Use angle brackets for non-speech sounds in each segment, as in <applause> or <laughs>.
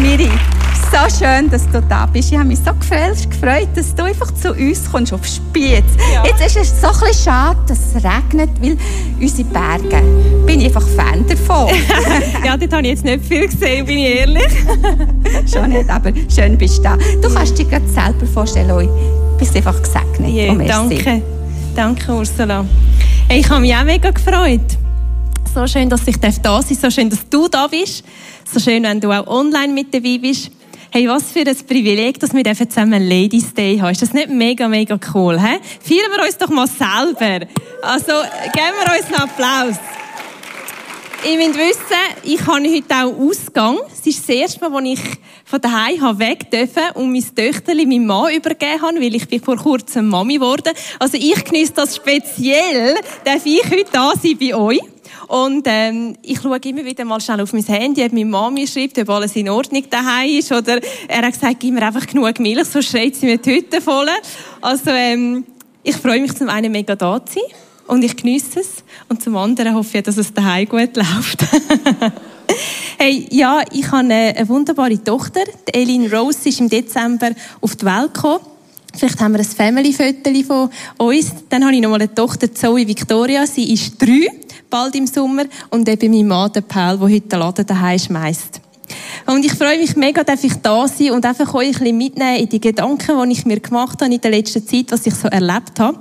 Miri, so schön, dass du da bist. Ich habe mich so gefreut, dass du einfach zu uns kommst auf Spiez. Ja. Jetzt ist es so ein bisschen schade, dass es regnet, weil unsere Berge, bin ich einfach Fan davon. <laughs> ja, dort habe ich jetzt nicht viel gesehen, bin ich ehrlich. <laughs> Schon nicht, aber schön bist du da. Du kannst dir gerade selber vorstellen, du bist einfach gesegnet. Ja, oh, danke. Danke, Ursula. Hey, ich habe mich auch mega gefreut. So schön, dass ich da sein darf. So schön, dass du da bist. So schön, wenn du auch online mit dabei bist. Hey, was für ein Privileg, dass wir zusammen Ladies Day haben. Ist das nicht mega, mega cool? He? Feiern wir uns doch mal selber. Also, geben wir uns einen Applaus. Ich will wissen, ich habe heute auch Ausgang. Es ist das erste Mal, als ich von daheim weg durfte und mein Töchterli meinem Mann übergeben habe, weil ich bin vor kurzem Mami geworden. Also ich genieße das speziell, darf ich heute da sein bei euch. Und ähm, ich schaue immer wieder mal schnell auf mein Handy, ob meine Mama schreibt, ob alles in Ordnung daheim ist. Oder er hat gesagt, gib mir einfach genug Milch, sonst schreit sie mir die Hütte voll. Also ähm, ich freue mich zum einen mega da zu sein und ich genieße es. Und zum anderen hoffe ich, dass es daheim gut läuft. <laughs> hey, ja, ich habe eine, eine wunderbare Tochter. Die Eileen Rose ist im Dezember auf die Welt gekommen. Vielleicht haben wir ein Family-Foto von uns. Dann habe ich noch mal eine Tochter, Zoe Victoria. Sie ist drei bald im Sommer. Und eben mein Mann, der Paul, der heute den Laden daheim schmeißt. Und ich freue mich mega, dass ich da sein und einfach euch ein bisschen mitnehmen in die Gedanken, die ich mir gemacht habe in der letzten Zeit, was ich so erlebt habe.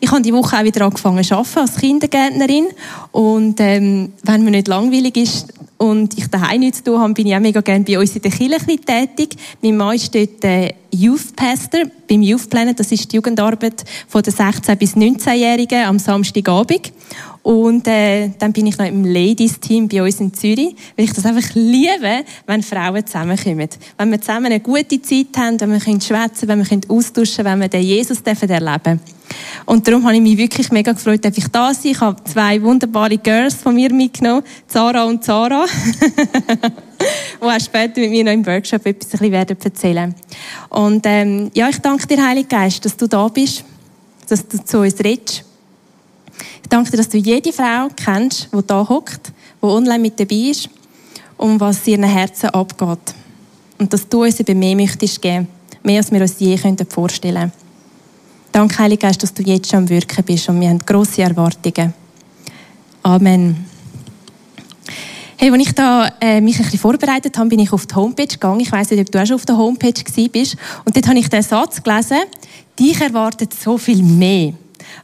Ich habe die Woche auch wieder angefangen zu arbeiten als Kindergärtnerin. Und ähm, wenn mir nicht langweilig ist und ich daheim nichts zu tun habe, bin ich auch mega gerne bei uns in der Kirche tätig. Mein Mann ist dort äh, Youth Pastor beim Youth Planet. Das ist die Jugendarbeit von den 16- bis 19-Jährigen am Samstagabend. Und äh, dann bin ich noch im Ladies-Team bei uns in Zürich, weil ich das einfach liebe, wenn Frauen zusammenkommen. Wenn wir zusammen eine gute Zeit haben, wenn wir schwätzen wenn wir austauschen wenn wir den Jesus erleben dürfen. Und darum habe ich mich wirklich mega gefreut, dass ich da sein Ich habe zwei wunderbare Girls von mir mitgenommen, Zara und Zara, <laughs> die auch später mit mir noch im Workshop etwas ein bisschen werden erzählen Und ähm, ja, ich danke dir, Heiliger Geist, dass du da bist, dass du zu uns redest ich danke dir, dass du jede Frau kennst, die da hockt, die online mit dabei ist und was in ihren Herzen abgeht. Und dass du uns eben mehr möchtest geben, mehr als wir uns je vorstellen können. Danke, Heiliger Geist, dass du jetzt schon am Wirken bist und wir haben grosse Erwartungen. Amen. Hey, als ich da, äh, mich ein bisschen vorbereitet habe, bin ich auf die Homepage gegangen. Ich weiss nicht, ob du auch schon auf der Homepage bist. Und dort habe ich den Satz gelesen, dich erwartet so viel mehr.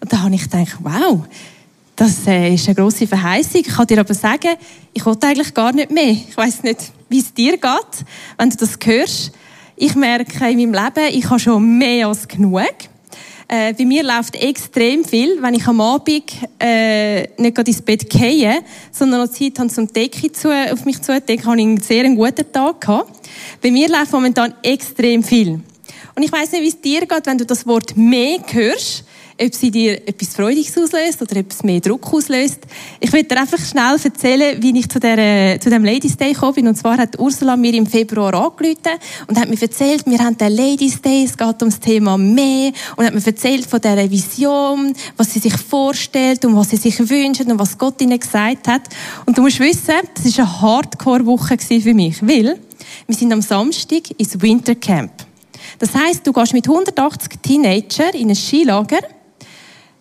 Und da habe ich gedacht, wow, das äh, ist eine grosse Verheißung. Ich kann dir aber sagen, ich wollte eigentlich gar nicht mehr. Ich weiß nicht, wie es dir geht, wenn du das hörst. Ich merke in meinem Leben, ich habe schon mehr als genug. Äh, bei mir läuft extrem viel, wenn ich am Abend äh, nicht gerade ins Bett gehe, sondern noch Zeit habe, zum Decke zu, auf mich zu decken, habe ich einen sehr guten Tag gehabt. Bei mir läuft momentan extrem viel. Und ich weiß nicht, wie es dir geht, wenn du das Wort mehr hörst ob sie dir etwas Freudiges auslöst oder etwas mehr Druck auslöst. Ich will dir einfach schnell erzählen, wie ich zu, der, zu dem Ladies Day gekommen bin. Und zwar hat Ursula mir im Februar angerufen und hat mir erzählt, wir haben den Ladies Day, es geht um das Thema mehr und hat mir erzählt von dieser Vision, was sie sich vorstellt und was sie sich wünscht und was Gott ihnen gesagt hat. Und du musst wissen, das war eine Hardcore-Woche für mich, weil wir sind am Samstag ins Wintercamp. Das heißt, du gehst mit 180 Teenagern in ein Skilager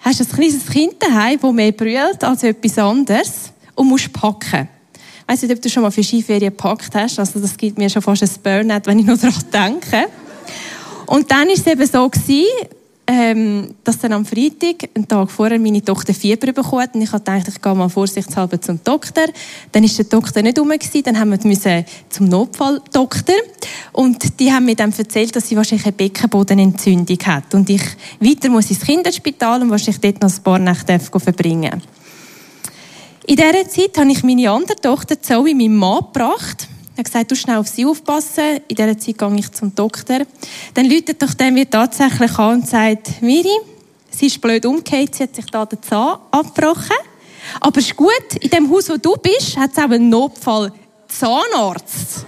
hast ein kleines Kind daheim, das mehr brüllt als etwas anderes und musst packen. Ich weiss nicht, ob du schon mal für Skiferien gepackt hast. Also das gibt mir schon fast ein Burnout, wenn ich noch daran denke. Und dann war es eben so gewesen, ähm, dass dann am Freitag, einen Tag vorher, meine Tochter Fieber bekommen Und ich dachte, ich gehe mal vorsichtshalber zum Doktor. Dann ist der Doktor nicht rum. Dann haben wir zum Notfalldoktor. Und die haben mir dann erzählt, dass sie wahrscheinlich eine Beckenbodenentzündung hat. Und ich weiter muss ins Kinderspital und wahrscheinlich dort noch ein paar Nächte verbringen In dieser Zeit habe ich meine andere Tochter Zoe meinem Mann gebracht. Er hat gesagt, du schnell auf sie aufpassen. In dieser Zeit gehe ich zum Doktor. Dann läutet doch der mir tatsächlich an und sagt, Miri, sie ist blöd umgekehrt, sie hat sich da den Zahn abgebrochen. Aber es ist gut, in dem Haus, wo du bist, hat es auch einen Notfall Zahnarzt.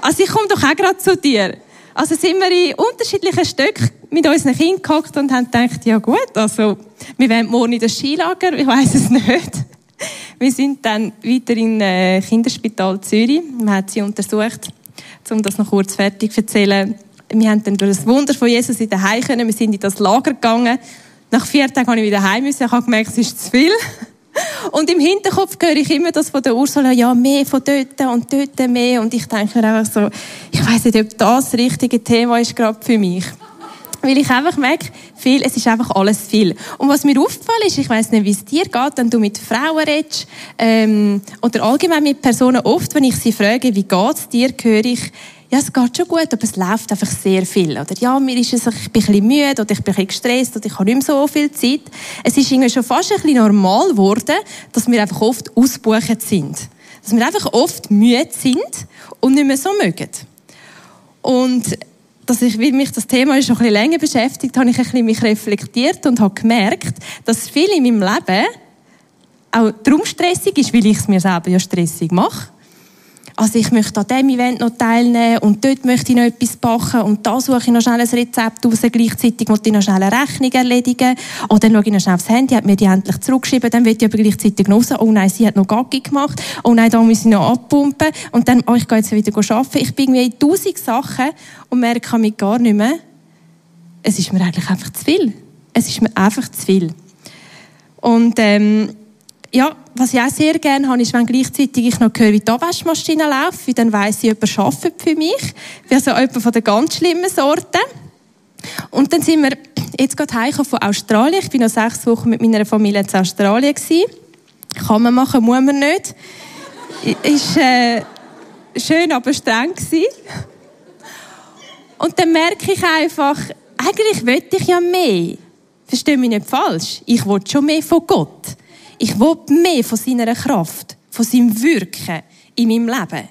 Also ich komme doch auch gerade zu dir. Also sind wir in unterschiedlichen Stücken mit unseren Kindern gehockt und haben gedacht, ja gut, also wir wollen morgen in das Skilager, ich weiß es nicht. Wir sind dann weiter im äh, Kinderspital Zürich. Man hat sie untersucht. um das noch kurz fertig zu erzählen. Wir haben dann durch das Wunder von Jesus in Heim können. Wir sind in das Lager gegangen. Nach vier Tagen habe ich wieder heim müssen. Ich habe gemerkt, es ist zu viel. <laughs> Und im Hinterkopf höre ich immer das von der Ursula, ja, mehr von dort und dort mehr. Und ich denke mir einfach so, ich weiß nicht, ob das, das richtige Thema ist gerade für mich. Weil ich einfach merke, viel, es ist einfach alles viel. Und was mir auffällt, ist, ich weiß nicht, wie es dir geht, wenn du mit Frauen redest, ähm, oder allgemein mit Personen, oft, wenn ich sie frage, wie geht's dir, höre ich, ja, es geht schon gut, aber es läuft einfach sehr viel. Oder ja, mir ist es, ich bin ein bisschen müde, oder ich bin ein bisschen gestresst, oder ich habe nicht mehr so viel Zeit. Es ist irgendwie schon fast ein bisschen normal geworden, dass wir einfach oft ausbuchend sind. Dass wir einfach oft müde sind und nicht mehr so mögen. Und dass ich, wie mich das Thema schon ein bisschen länger beschäftigt, habe ich ein bisschen mich reflektiert und habe gemerkt, dass viel in meinem Leben auch darum stressig ist, weil ich es mir selber ja stressig mache. Also ich möchte an diesem Event noch teilnehmen und dort möchte ich noch etwas backen und da suche ich noch schnell ein Rezept raus, gleichzeitig muss ich noch schnell eine Rechnung erledigen. Und dann schaue ich noch schnell aufs Handy, hat mir die endlich zurückgeschrieben, dann wird ich aber gleichzeitig noch raus, oh nein, sie hat noch Gaggi gemacht, oh nein, da muss ich noch abpumpen. Und dann, oh, ich gehe jetzt wieder arbeiten. Ich bin irgendwie in tausend Sachen und merke mich gar nicht mehr, es ist mir eigentlich einfach zu viel. Es ist mir einfach zu viel. Und ähm, ja, was ich auch sehr gerne habe, ist, wenn gleichzeitig ich noch höre, wie die Abwaschmaschine läuft, dann weiss ich, jemand arbeitet für mich. Ich bin also jemand von den ganz schlimmen Sorten. Und dann sind wir jetzt gerade heimgekommen von Australien. Ich bin noch sechs Wochen mit meiner Familie in Australien gewesen. Kann man machen, muss man nicht. Ist äh, schön, aber streng gewesen. Und dann merke ich einfach, eigentlich möchte ich ja mehr. Verstehe mich nicht falsch. Ich will schon mehr von Gott. Ich will mehr von seiner Kraft, von seinem Wirken in meinem Leben.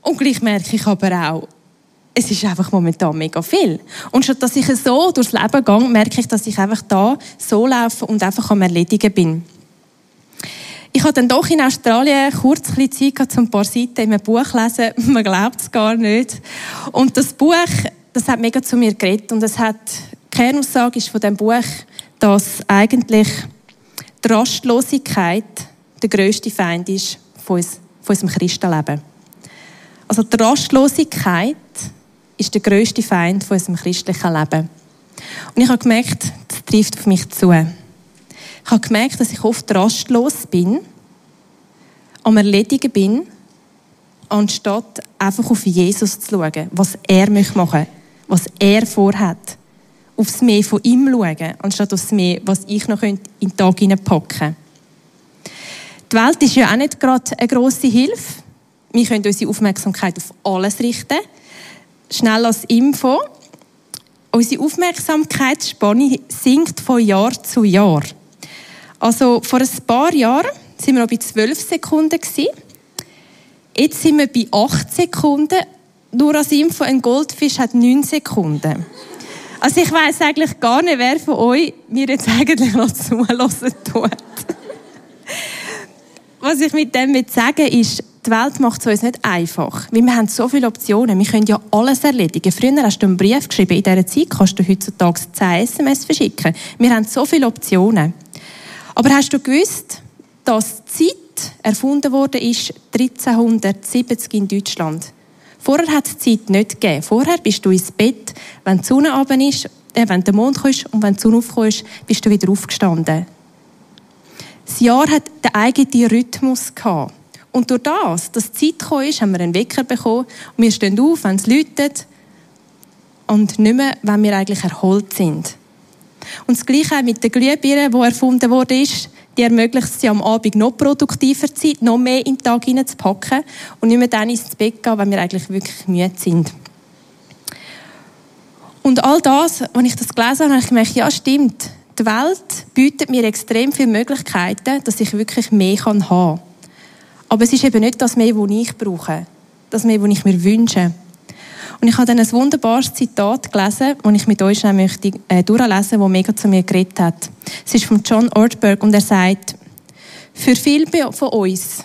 Und gleich merke ich aber auch, es ist einfach momentan mega viel. Und schon, dass ich so durchs Leben gehe, merke ich, dass ich einfach da so laufe und einfach am Erledigen bin. Ich hatte dann doch in Australien kurz ein Zeit um ein paar Seiten in einem Buch zu lesen. <laughs> Man glaubt es gar nicht. Und das Buch, das hat mega zu mir geredet. Und es hat, die Kernaussage ist von dem Buch, dass eigentlich die Rastlosigkeit der grösste Feind ist von, uns, von unserem Christenleben. Also die Rastlosigkeit ist der grösste Feind von unserem christlichen Leben. Und ich habe gemerkt, das trifft auf mich zu. Ich habe gemerkt, dass ich oft rastlos bin, am Erledigen bin, anstatt einfach auf Jesus zu schauen, was er machen möchte, was er vorhat aufs Mehr von ihm schauen, anstatt aufs Mehr, was ich noch in den Tag hineinpacken. Die Welt ist ja auch nicht gerade eine grosse Hilfe. Wir können unsere Aufmerksamkeit auf alles richten. Schnell als Info. Unsere Aufmerksamkeitsspanne sinkt von Jahr zu Jahr. Also vor ein paar Jahren sind wir noch bei 12 Sekunden Jetzt sind wir bei 8 Sekunden. Nur als Info, ein Goldfisch hat 9 Sekunden. Also ich weiß eigentlich gar nicht, wer von euch mir jetzt <laughs> eigentlich noch zulassen tut. Was ich mit dem will sagen ist, die Welt macht es uns nicht einfach. Weil wir haben so viele Optionen. Wir können ja alles erledigen. Früher hast du einen Brief geschrieben. In dieser Zeit kannst du heutzutage 10 SMS verschicken. Wir haben so viele Optionen. Aber hast du gewusst, dass Zeit erfunden wurde ist 1370 in Deutschland? Vorher hat es Zeit nicht gegeben. Vorher bist du ins Bett, wenn die Sonne oben ist, äh, wenn der Mond kommt und wenn die Sonne aufkommt, bist du wieder aufgestanden. Das Jahr hat den eigenen Rhythmus gehabt. Und durch das, dass die Zeit gekommen ist, haben wir einen Wecker bekommen und wir stehen auf, wenn es läutet und nicht mehr, wenn wir eigentlich erholt sind. Und das Gleiche mit der Glühbirne, die erfunden wurde, die ermöglicht es am Abend noch produktiver Zeit, noch mehr in den Tag hineinzupacken und nicht mehr dann ins Bett gehen, wenn wir eigentlich wirklich müde sind. Und all das, als ich das gelesen habe, habe ich gemerkt, ja, stimmt. Die Welt bietet mir extrem viele Möglichkeiten, dass ich wirklich mehr haben kann. Aber es ist eben nicht das mehr, was ich brauche. Das mehr, was ich mir wünsche. Und ich habe dann ein wunderbares Zitat gelesen, das ich mit euch möchte, äh, durchlesen das mega zu mir geredet hat. Es ist von John Ortberg und er sagt, für viele von uns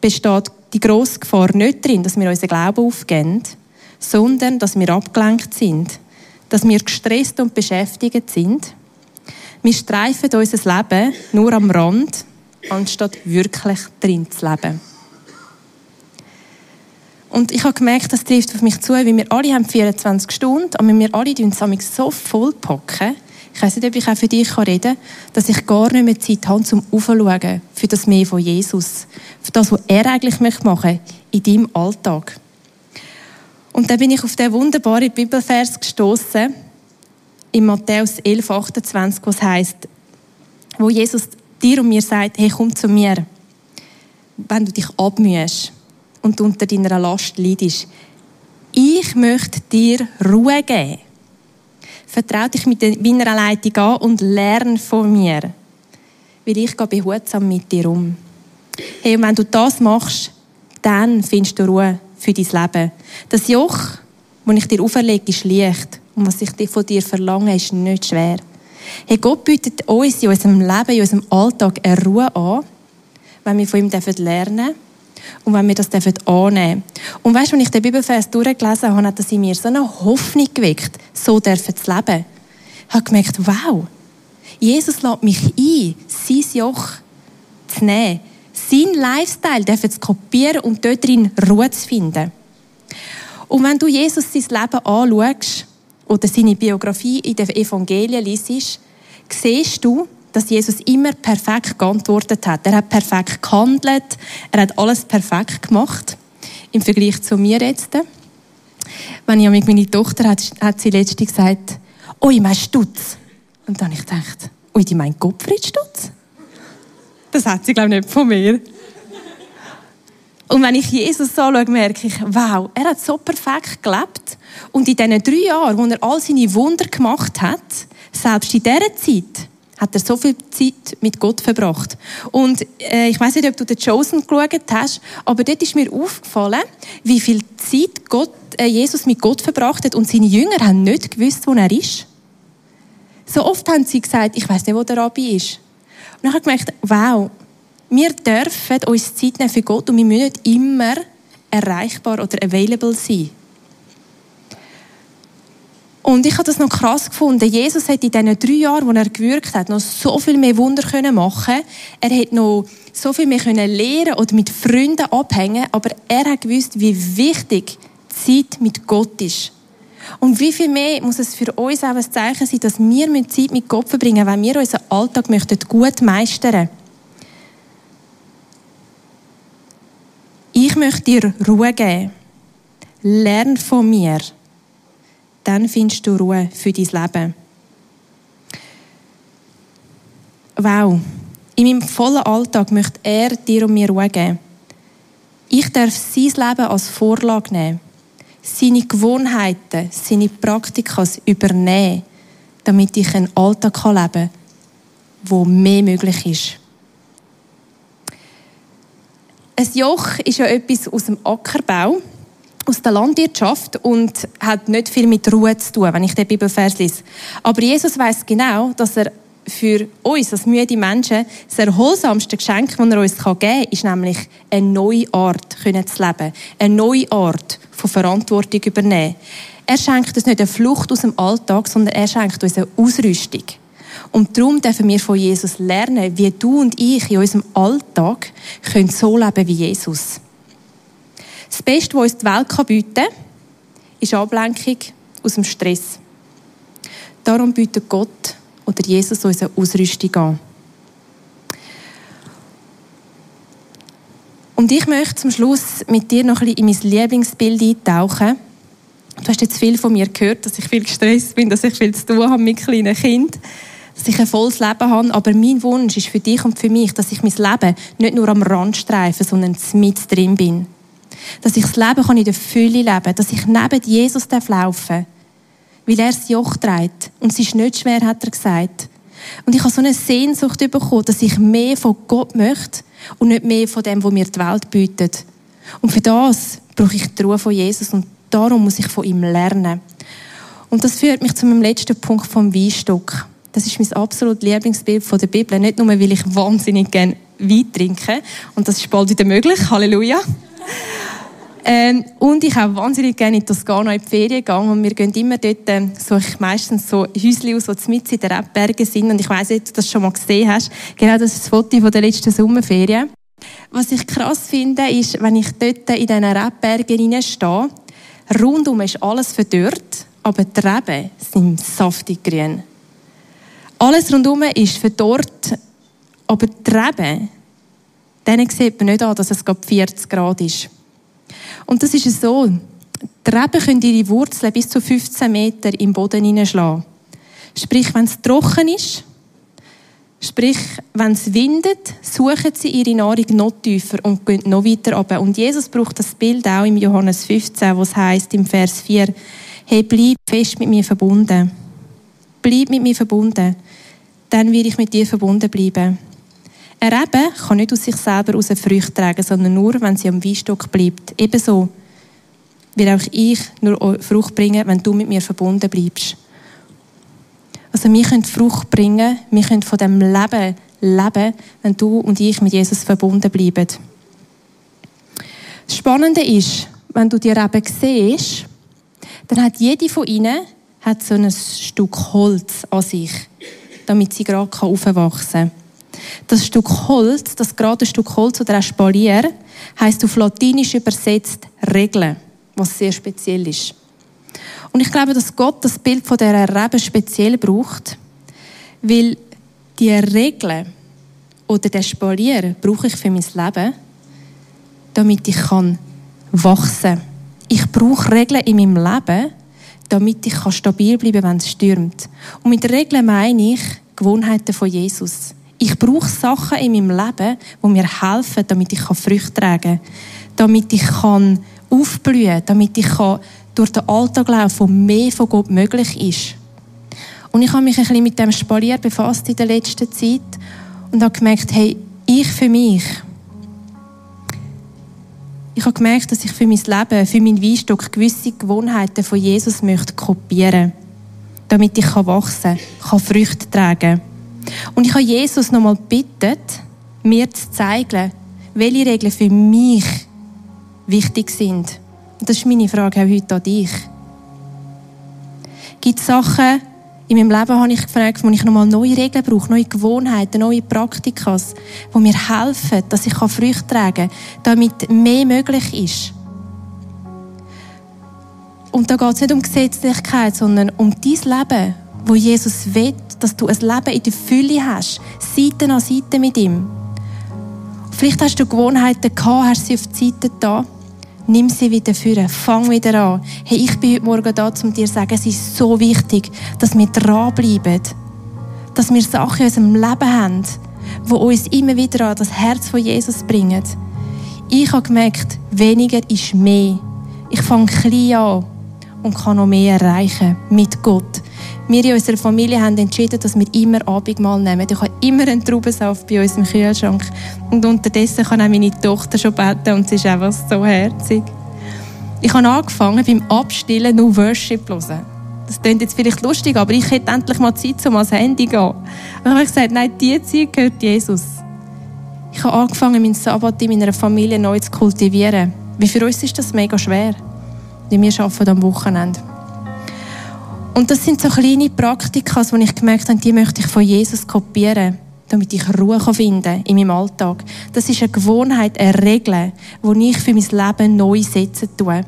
besteht die grosse Gefahr nicht darin, dass wir unseren Glauben aufgeben, sondern dass wir abgelenkt sind, dass wir gestresst und beschäftigt sind. Wir streifen unser Leben nur am Rand, anstatt wirklich drin zu leben. Und ich habe gemerkt, das trifft auf mich zu, weil wir alle haben 24 Stunden, aber wir alle tun so voll packen. Ich weiß nicht, ob ich auch für dich reden kann, dass ich gar nicht mehr Zeit habe, zum Aufschauen für das Mehr von Jesus. Für das, was er eigentlich machen möchte in deinem Alltag. Und dann bin ich auf den wunderbaren Bibelvers gestoßen in Matthäus 11, 28, was heißt, wo Jesus dir und mir sagt, hey, komm zu mir, wenn du dich abmühst und unter deiner Last leidest. Ich möchte dir Ruhe geben. Vertrau dich mit meiner Leitung an und lerne von mir. Weil ich gehe behutsam mit dir um. Hey, und wenn du das machst, dann findest du Ruhe für dein Leben. Das Joch, das ich dir auferlege, ist leicht. Und was ich von dir verlange, ist nicht schwer. Hey, Gott bietet uns in unserem Leben, in unserem Alltag eine Ruhe an, wenn wir von ihm lernen dürfen und wenn wir das annehmen dürfen. Und weißt du, wenn ich den Bibelvers durchgelesen habe, hat das in mir so eine Hoffnung geweckt, so dürfen zu leben. Ich habe gemerkt, wow, Jesus lädt mich ein, sein Joch zu nehmen, sein Lifestyle zu kopieren und dort drin Ruhe zu finden. Und wenn du Jesus sein Leben anschaust oder seine Biografie in den Evangelien liest, siehst du, dass Jesus immer perfekt geantwortet hat. Er hat perfekt gehandelt, er hat alles perfekt gemacht. Im Vergleich zu mir jetzt. Wenn ich mit meiner Tochter hat, hat sie letztens gesagt, oh, ich meine Stutz. Und dann habe ich gedacht, oh, die meint Gottfried Stutz? Das hat sie, glaube ich, nicht von mir. Und wenn ich Jesus anschaue, merke ich, wow, er hat so perfekt gelebt. Und in diesen drei Jahren, wo er all seine Wunder gemacht hat, selbst in dieser Zeit, hat er so viel Zeit mit Gott verbracht. Und äh, ich weiß nicht, ob du den Chosen geschaut hast, aber dort ist mir aufgefallen, wie viel Zeit Gott, äh, Jesus mit Gott verbracht hat und seine Jünger haben nicht gewusst, wo er ist. So oft haben sie gesagt, ich weiß nicht, wo der Rabbi ist. Und dann habe ich gemerkt, wow, wir dürfen uns Zeit nehmen für Gott und wir müssen nicht immer erreichbar oder available sein. Und ich habe das noch krass gefunden. Jesus hat in diesen drei Jahren, wo er gewirkt hat, noch so viel mehr Wunder machen Er hat noch so viel mehr lernen oder mit Freunden abhängen, aber er hat gewusst, wie wichtig Zeit mit Gott ist. Und wie viel mehr muss es für uns auch ein Zeichen sein, dass wir Zeit mit Gott verbringen, wenn wir unseren Alltag möchten gut meistern. Ich möchte dir Ruhe geben. Lern von mir dann findest du Ruhe für dein Leben. Wow. In meinem vollen Alltag möchte er dir und mir Ruhe geben. Ich darf sein Leben als Vorlage nehmen, seine Gewohnheiten, seine Praktikas übernehmen, damit ich einen Alltag leben kann, wo mehr möglich ist. Ein Joch ist ja etwas aus dem Ackerbau aus der Landwirtschaft und hat nicht viel mit Ruhe zu tun, wenn ich den Bibelvers lese. Aber Jesus weiß genau, dass er für uns als müde Menschen das erholsamste Geschenk, das er uns geben kann, ist nämlich eine neue Art zu leben. Eine neue Art von Verantwortung übernehmen. Er schenkt uns nicht eine Flucht aus dem Alltag, sondern er schenkt uns eine Ausrüstung. Und darum dürfen wir von Jesus lernen, wie du und ich in unserem Alltag können so leben wie Jesus. Das Beste, was uns die Welt bieten kann, ist Ablenkung aus dem Stress. Darum bietet Gott oder Jesus uns eine Ausrüstung an. Und ich möchte zum Schluss mit dir noch ein bisschen in mein Lieblingsbild eintauchen. Du hast jetzt viel von mir gehört, dass ich viel gestresst bin, dass ich viel zu tun habe mit kleinen Kindern, dass ich ein volles Leben habe. Aber mein Wunsch ist für dich und für mich, dass ich mein Leben nicht nur am Rand streife, sondern mit drin bin. Dass ich das Leben kann in der Fülle leben kann. Dass ich neben Jesus laufen darf. Weil er das Joch trägt. Und es ist nicht schwer, hat er gesagt. Und ich habe so eine Sehnsucht bekommen, dass ich mehr von Gott möchte und nicht mehr von dem, was mir die Welt bietet. Und für das brauche ich die Ruhe von Jesus und darum muss ich von ihm lernen. Und das führt mich zu meinem letzten Punkt vom Weinstock. Das ist mein absolut Lieblingsbild von der Bibel. Nicht nur, weil ich wahnsinnig gerne Wein trinke. Und das ist bald wieder möglich. Halleluja. <laughs> Ähm, und ich auch wahnsinnig gerne in Toskana in die Ferien gegangen und wir gehen immer dort, äh, so ich meistens so Häuschen aus, die mit in den Rebbergen sind und ich weiss nicht, ob du das schon mal gesehen hast. Genau, das ist das Foto von der letzten Sommerferien. Was ich krass finde, ist, wenn ich dort in diesen Rebbergen stehe, rundum ist alles verdürrt, aber die Reben sind saftig grün. Alles rundum ist verdorrt, aber die Reben, denen sieht man nicht an, dass es gerade 40 Grad ist. Und das ist so. Die Reben können ihre Wurzeln bis zu 15 Meter im Boden hineinschlagen. Sprich, wenn es trocken ist, sprich, wenn es windet, suchen sie ihre Nahrung noch tiefer und gehen noch weiter runter. Und Jesus braucht das Bild auch im Johannes 15, wo es heißt im Vers 4, hey, bleib fest mit mir verbunden. Bleib mit mir verbunden. Dann will ich mit dir verbunden bleiben. Eine Rebe kann nicht aus sich selber aus Früchte tragen, sondern nur, wenn sie am Weinstock bleibt. Ebenso will auch ich nur Frucht bringen, wenn du mit mir verbunden bleibst. Also wir können Frucht bringen, wir können von dem Leben leben, wenn du und ich mit Jesus verbunden bleiben. Das Spannende ist, wenn du die Reben siehst, dann hat jede von ihnen hat so ein Stück Holz an sich, damit sie gerade aufwachsen kann. Das Stück Holz, das gerade Stück Holz oder ein Spalier, heißt auf Latinisch übersetzt Regeln was sehr speziell ist. Und ich glaube, dass Gott das Bild von der Rebe speziell braucht, weil die Regeln oder der Spalier brauche ich für mein Leben, damit ich kann wachsen. Ich brauche Regeln in meinem Leben, damit ich stabil bleiben kann, wenn es stürmt. Und mit Regeln meine ich Gewohnheiten von Jesus. Ich brauche Sachen in meinem Leben, die mir helfen, damit ich Früchte tragen kann, damit ich kann aufblühen, damit ich durch den Alltag laufen kann, wo mehr von Gott möglich ist. Und ich habe mich ein bisschen mit dem Spalier befasst in der letzten Zeit und habe gemerkt, hey, ich für mich, ich habe gemerkt, dass ich für mein Leben, für meinen Weinstock gewisse Gewohnheiten von Jesus möchte kopieren, damit ich wachsen kann, kann Früchte tragen. Und ich habe Jesus nochmal gebeten, mir zu zeigen, welche Regeln für mich wichtig sind. Und das ist meine Frage auch heute an dich. Gibt es Sachen in meinem Leben, habe ich gefragt, wo ich nochmal neue Regeln brauche, neue Gewohnheiten, neue Praktikas, die mir helfen, dass ich Früchte tragen kann, damit mehr möglich ist. Und da geht es nicht um Gesetzlichkeit, sondern um dein Leben, wo Jesus will, dass du ein Leben in der Fülle hast, Seite an Seite mit ihm. Vielleicht hast du Gewohnheiten gehabt, hast sie auf die Seite da Nimm sie wieder führen. Fang wieder an. Hey, ich bin heute Morgen da, um dir zu sagen, es ist so wichtig, dass wir dranbleiben. Dass wir Sachen in unserem Leben haben, die uns immer wieder an das Herz von Jesus bringen. Ich habe gemerkt, weniger ist mehr. Ich fange klein an und kann noch mehr erreichen mit Gott. Wir in unserer Familie haben entschieden, dass wir immer Abendmahl nehmen. Ich habe immer einen Traubensaft bei uns im Kühlschrank. Und unterdessen kann auch meine Tochter schon beten und sie ist einfach so herzig. Ich habe angefangen, beim Abstillen nur Worship zu hören. Das klingt jetzt vielleicht lustig, aber ich hätte endlich mal Zeit, um ans Handy zu gehen. Und dann habe ich gesagt, nein, diese Zeit gehört Jesus. Ich habe angefangen, meinen Sabbat in meiner Familie neu zu kultivieren. Wie für uns ist das mega schwer. Weil wir arbeiten am Wochenende. Und das sind so kleine Praktika, die ich gemerkt habe, die möchte ich von Jesus kopieren, damit ich Ruhe finden kann in meinem Alltag. Das ist eine Gewohnheit, eine Regel, die ich für mein Leben neu setzen tue.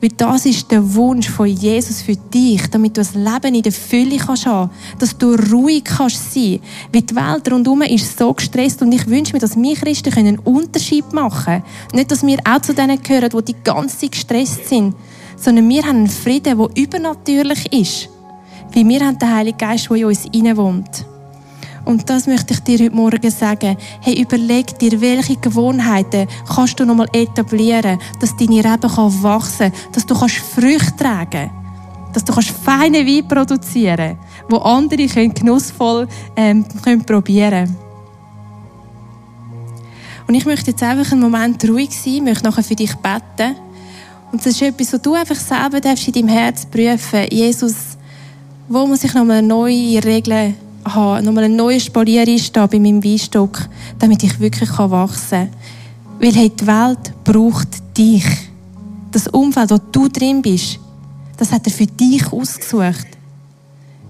Weil das ist der Wunsch von Jesus für dich, damit du das Leben in der Fülle kannst haben, dass du ruhig kannst sein. Weil die Welt rundherum ist so gestresst und ich wünsche mir, dass wir Christen einen Unterschied machen können. Nicht, dass wir auch zu denen gehören, die die ganze Zeit gestresst sind, sondern wir haben einen Frieden, der übernatürlich ist. Weil wir haben den Heiligen Geist, der in uns wohnt. Und das möchte ich dir heute Morgen sagen. Hey, überleg dir, welche Gewohnheiten kannst du nochmal etablieren, dass deine Reben kann wachsen kann, dass du kannst Früchte tragen dass du kannst feine Wein produzieren wo andere können genussvoll ähm, können probieren Und ich möchte jetzt einfach einen Moment ruhig sein, möchte nachher für dich beten. Und das ist etwas, was du einfach selber darfst in deinem Herz prüfen. Jesus, wo muss ich nochmal neue Regeln haben, nochmal eine neue Spalier einstehen bei meinem Weinstock, damit ich wirklich wachsen kann. Weil hey, die Welt braucht dich. Das Umfeld, wo du drin bist, das hat er für dich ausgesucht.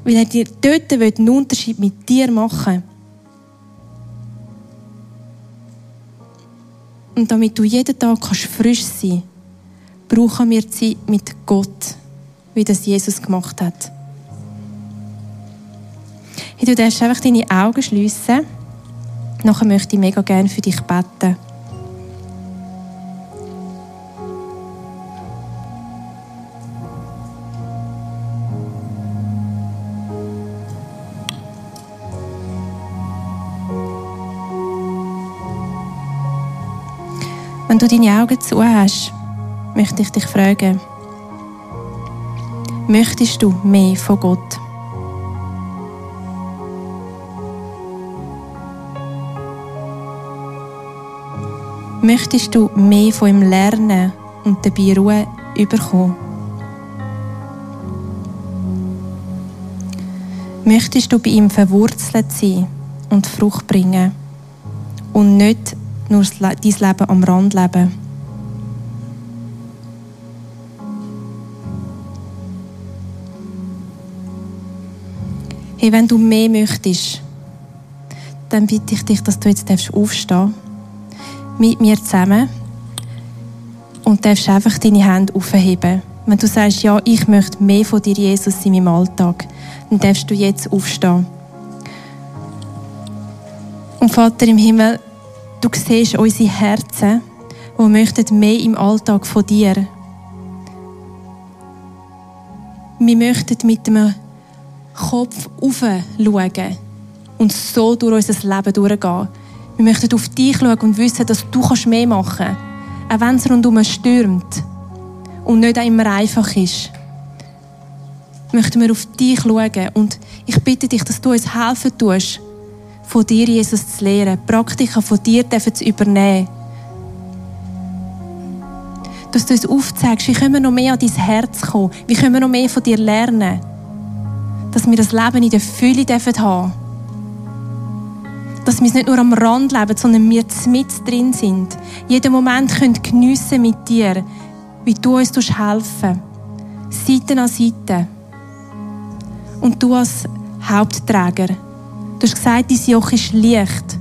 Weil er dir dort einen Unterschied mit dir machen will. und damit du jeden Tag kannst frisch sein brauchen wir Zeit mit Gott, wie das Jesus gemacht hat. Hey, du darfst einfach deine Augen schliessen. Nachher möchte ich mega gerne für dich beten. Wenn du deine Augen zu hast, möchte ich dich fragen, möchtest du mehr von Gott? Möchtest du mehr von ihm lernen und dabei Ruhe überkommen? Möchtest du bei ihm verwurzelt sein und Frucht bringen und nicht nur dein Leben am Rand leben? Hey, wenn du mehr möchtest, dann bitte ich dich, dass du jetzt aufstehen darfst mit mir zusammen und darfst einfach deine Hände aufheben. Wenn du sagst, ja, ich möchte mehr von dir, Jesus, in meinem Alltag, dann darfst du jetzt aufstehen. Und Vater im Himmel, du siehst unsere Herzen, die möchten mehr im Alltag von dir. Wir möchten mit dem Kopf aufschauen und so durch unser Leben durchgehen. Wir möchten auf dich schauen und wissen, dass du mehr machen kannst. Auch wenn es rundum stürmt und nicht immer einfach ist. Möchten wir auf dich schauen. Und ich bitte dich, dass du uns helfen tust, von dir, Jesus, zu lernen. Praktika von dir zu übernehmen. Dass du uns aufzeigst, wie können wir noch mehr an dein Herz kommen? Wie können wir noch mehr von dir lernen? Dass wir das Leben in der Fülle haben dürfen dass wir es nicht nur am Rand leben, sondern wir mit drin sind. Jeden Moment können geniessen mit dir, wie du uns helfen Seite an Seite. Und du als Hauptträger. Du hast gesagt, dein Joch ist leicht.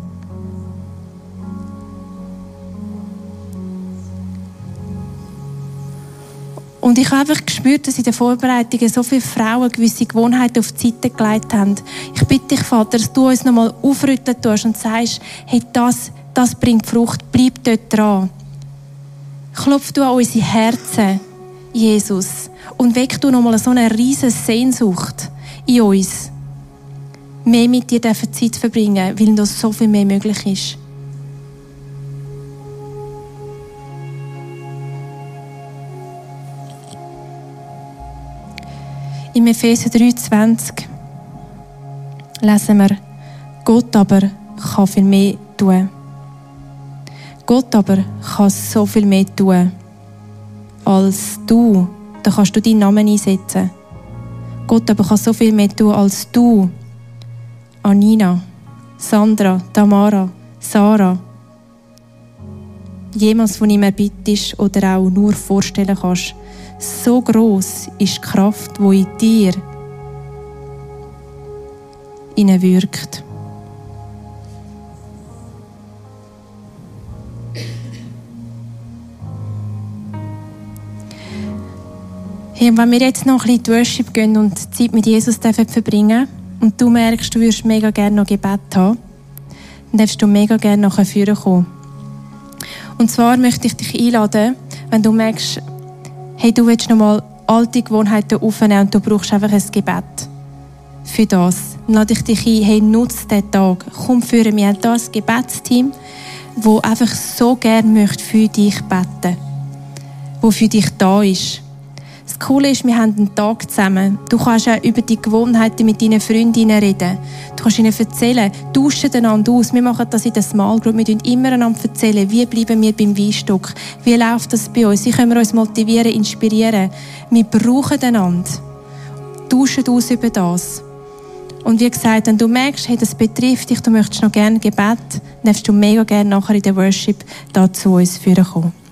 Und ich habe einfach gespürt, dass in den Vorbereitungen so viele Frauen gewisse Gewohnheiten auf die Seite gelegt haben. Ich bitte dich, Vater, dass du uns nochmal aufrütteln tust und sagst, hey, das, das bringt Frucht, bleib dort dran. Klopf du an unsere Herzen, Jesus, und weck du nochmal so eine riesige Sehnsucht in uns. Mehr mit dir Zeit verbringen, weil noch so viel mehr möglich ist. Im Epheser 3,20 lesen wir, Gott aber kann viel mehr tun. Gott aber kann so viel mehr tun, als du. Da kannst du deinen Namen einsetzen. Gott aber kann so viel mehr tun, als du, Anina, Sandra, Tamara, Sarah, jemals von ihm erbittest oder auch nur vorstellen kannst. So groß ist die Kraft, wo in dir wirkt. Hey, wenn wir jetzt noch ein bisschen in die Worship gehen und Zeit mit Jesus verbringen und du merkst, du würdest mega gerne noch Gebet haben, dann darfst du mega gerne nachher kommen. Und zwar möchte ich dich einladen, wenn du merkst, hey, du willst nochmal alte Gewohnheiten aufnehmen und du brauchst einfach ein Gebet für das. Lade ich dich ein, hey, nutze diesen Tag. Komm führen. Wir haben hier ein Gebetsteam, das einfach so gerne möchte für dich beten. Wo für dich da ist. Das Coole ist, wir haben einen Tag zusammen. Du kannst auch über die Gewohnheiten mit deinen Freundinnen reden. Du kannst ihnen erzählen, tauschen einander aus. Wir machen das in der Small Group. Wir immer einander erzählen, wie bleiben wir beim Weinstock. Wie läuft das bei uns? Wie können wir uns motivieren, inspirieren? Wir brauchen einander. Tauschen aus über das. Und wie gesagt, wenn du merkst, hey, das betrifft dich, du möchtest noch gerne Gebet, dann darfst du mega gerne nachher in der Worship da zu uns führen kommen.